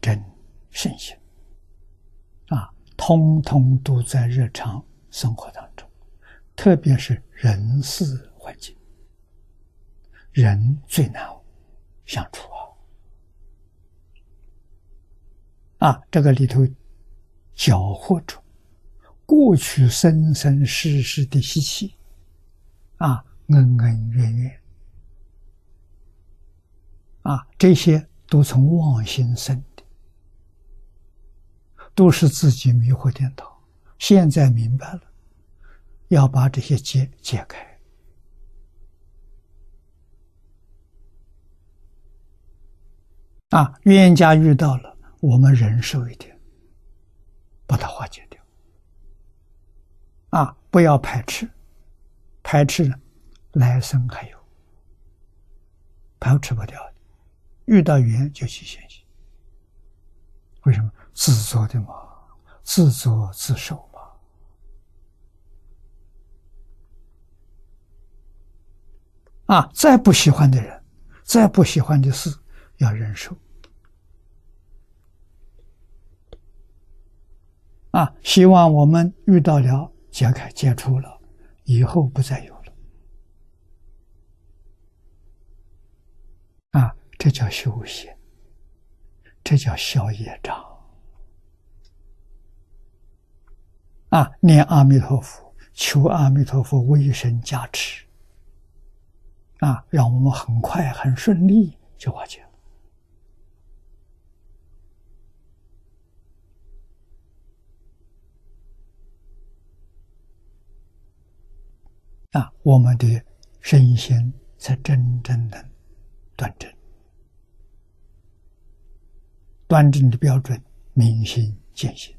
真正圣行啊，通通都在日常生活当中，特别是人事环境，人最难相处啊！啊，这个里头搅和着过去生生世世的习气啊，恩恩怨怨啊，这些。都从妄心生，都是自己迷惑颠倒。现在明白了，要把这些结解开。啊，冤家遇到了，我们忍受一点，把它化解掉。啊，不要排斥，排斥了，来生还有，排斥不掉的。遇到缘就去学习，为什么自作的嘛？自作自受嘛。啊，再不喜欢的人，再不喜欢的事，要忍受。啊，希望我们遇到了解开、解除了，以后不再有了。啊。这叫修行，这叫消业障啊！念阿弥陀佛，求阿弥陀佛威神加持啊，让我们很快、很顺利就化解了啊！我们的身心才真正能端正。端正的标准，明心见性。